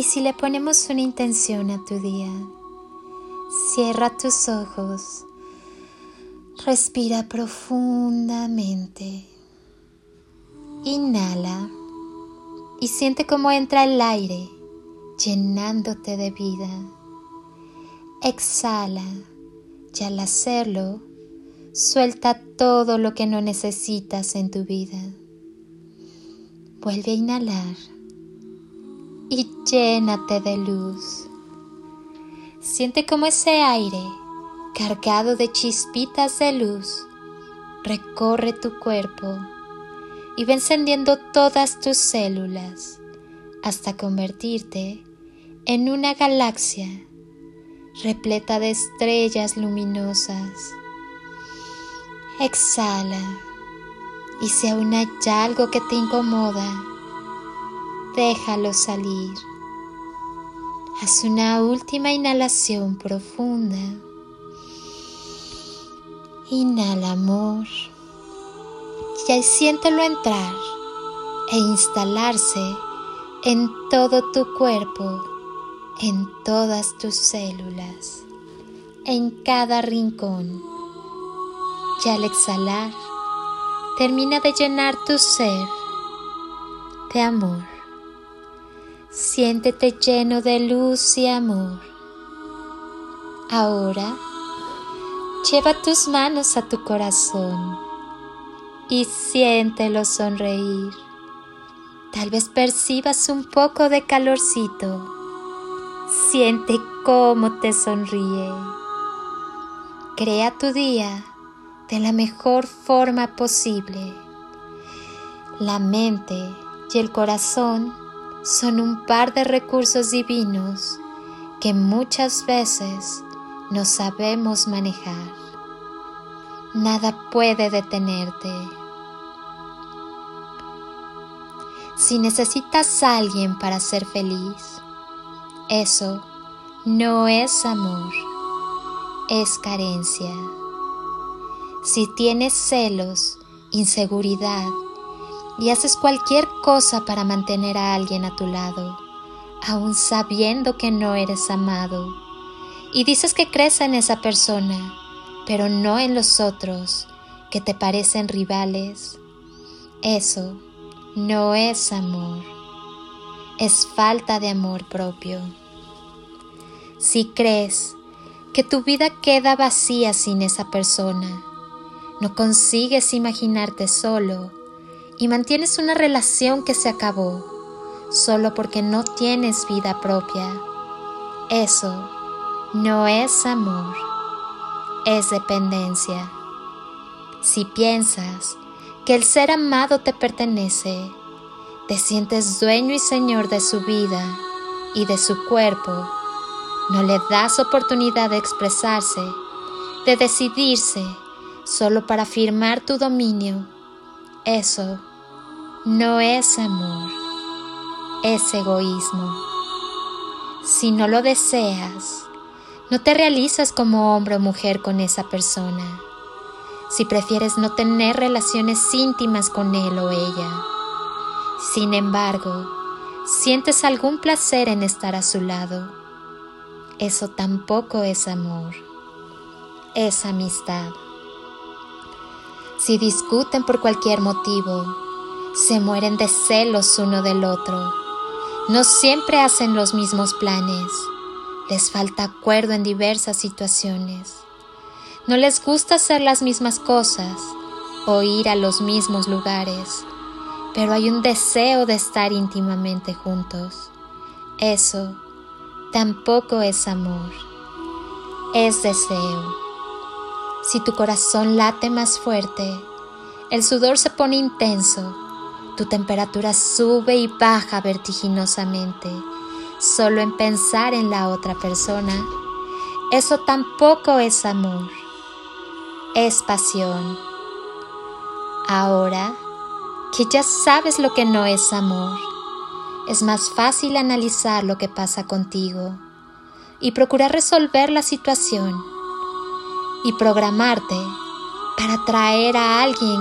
Y si le ponemos una intención a tu día, cierra tus ojos, respira profundamente, inhala y siente cómo entra el aire llenándote de vida. Exhala y al hacerlo, suelta todo lo que no necesitas en tu vida. Vuelve a inhalar y llénate de luz. Siente como ese aire, cargado de chispitas de luz, recorre tu cuerpo y va encendiendo todas tus células hasta convertirte en una galaxia repleta de estrellas luminosas. Exhala y si aún hay algo que te incomoda, déjalo salir. Haz una última inhalación profunda. Inhala amor y siéntelo entrar e instalarse en todo tu cuerpo, en todas tus células, en cada rincón. Y al exhalar, termina de llenar tu ser de amor. Siéntete lleno de luz y amor. Ahora, lleva tus manos a tu corazón y siéntelo sonreír. Tal vez percibas un poco de calorcito. Siente cómo te sonríe. Crea tu día de la mejor forma posible. La mente y el corazón son un par de recursos divinos que muchas veces no sabemos manejar. Nada puede detenerte. Si necesitas a alguien para ser feliz, eso no es amor, es carencia. Si tienes celos, inseguridad, y haces cualquier cosa para mantener a alguien a tu lado, aun sabiendo que no eres amado, y dices que crees en esa persona, pero no en los otros que te parecen rivales, eso no es amor, es falta de amor propio. Si crees que tu vida queda vacía sin esa persona, no consigues imaginarte solo, y mantienes una relación que se acabó solo porque no tienes vida propia. Eso no es amor, es dependencia. Si piensas que el ser amado te pertenece, te sientes dueño y señor de su vida y de su cuerpo, no le das oportunidad de expresarse, de decidirse, solo para afirmar tu dominio. Eso no es amor, es egoísmo. Si no lo deseas, no te realizas como hombre o mujer con esa persona. Si prefieres no tener relaciones íntimas con él o ella. Sin embargo, sientes algún placer en estar a su lado. Eso tampoco es amor, es amistad. Si discuten por cualquier motivo, se mueren de celos uno del otro. No siempre hacen los mismos planes. Les falta acuerdo en diversas situaciones. No les gusta hacer las mismas cosas o ir a los mismos lugares, pero hay un deseo de estar íntimamente juntos. Eso tampoco es amor, es deseo. Si tu corazón late más fuerte, el sudor se pone intenso tu temperatura sube y baja vertiginosamente solo en pensar en la otra persona. Eso tampoco es amor, es pasión. Ahora que ya sabes lo que no es amor, es más fácil analizar lo que pasa contigo y procurar resolver la situación y programarte para traer a alguien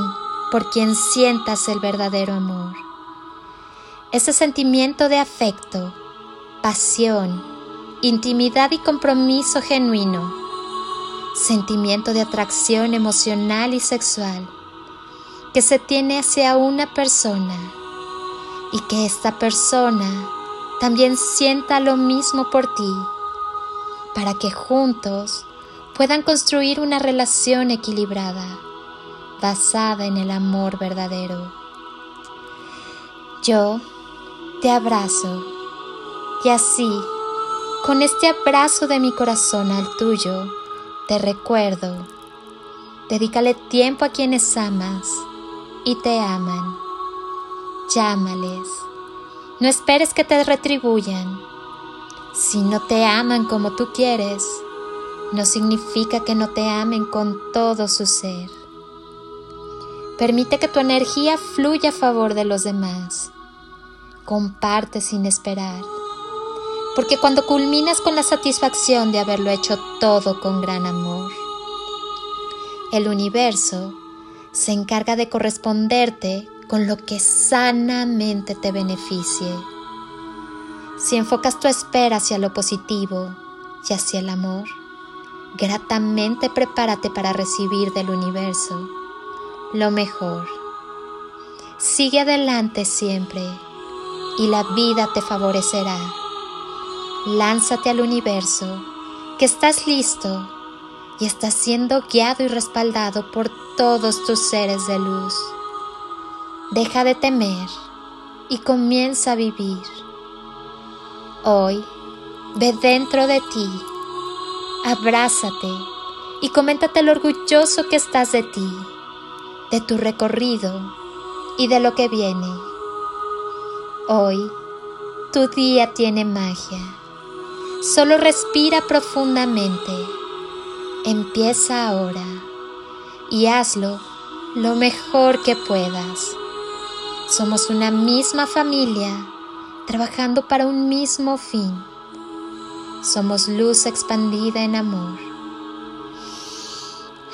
por quien sientas el verdadero amor. Ese sentimiento de afecto pasión, intimidad y compromiso genuino, sentimiento de atracción emocional y sexual que se tiene hacia una persona y que esta persona también sienta lo mismo por ti, para que juntos puedan construir una relación equilibrada, basada en el amor verdadero. Yo te abrazo y así, con este abrazo de mi corazón al tuyo, te recuerdo, dedícale tiempo a quienes amas y te aman. Llámales. No esperes que te retribuyan. Si no te aman como tú quieres, no significa que no te amen con todo su ser. Permite que tu energía fluya a favor de los demás. Comparte sin esperar. Porque cuando culminas con la satisfacción de haberlo hecho todo con gran amor, el universo se encarga de corresponderte con lo que sanamente te beneficie. Si enfocas tu espera hacia lo positivo y hacia el amor, gratamente prepárate para recibir del universo lo mejor. Sigue adelante siempre y la vida te favorecerá. Lánzate al universo, que estás listo y estás siendo guiado y respaldado por todos tus seres de luz. Deja de temer y comienza a vivir. Hoy, ve dentro de ti, abrázate y coméntate lo orgulloso que estás de ti, de tu recorrido y de lo que viene. Hoy, tu día tiene magia. Solo respira profundamente Empieza ahora y hazlo lo mejor que puedas. Somos una misma familia trabajando para un mismo fin. Somos luz expandida en amor.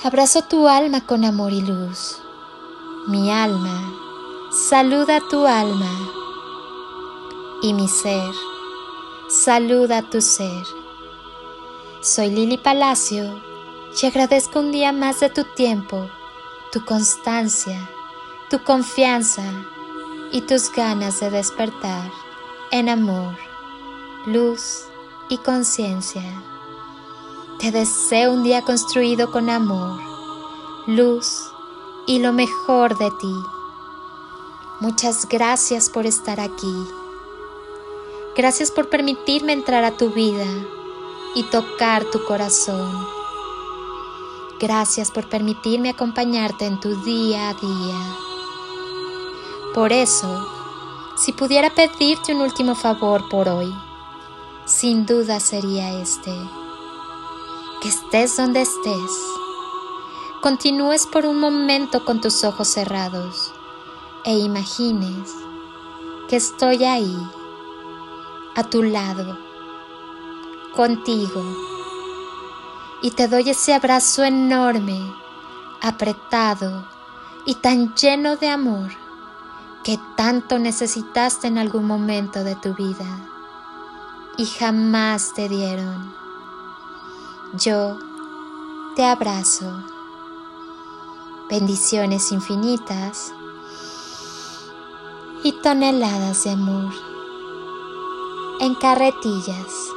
Abrazo tu alma con amor y luz. Mi alma saluda tu alma y mi ser saluda tu ser. Soy Lili Palacio y agradezco un día más de tu tiempo, tu constancia, tu confianza y tus ganas de despertar en amor, luz y conciencia. Te deseo un día construido con amor, luz y lo mejor de ti. Muchas gracias por estar aquí. Gracias por permitirme entrar a tu vida y tocar tu corazón. Gracias por permitirme acompañarte en tu día a día. Por eso, si pudiera pedirte un último favor por hoy, sin duda sería este. Que estés donde estés. Continúes por un momento con tus ojos cerrados e imagines que estoy ahí, a tu lado, contigo y te doy ese abrazo enorme, apretado y tan lleno de amor que tanto necesitaste en algún momento de tu vida y jamás te dieron. Yo te abrazo. Bendiciones infinitas y toneladas de amor en carretillas.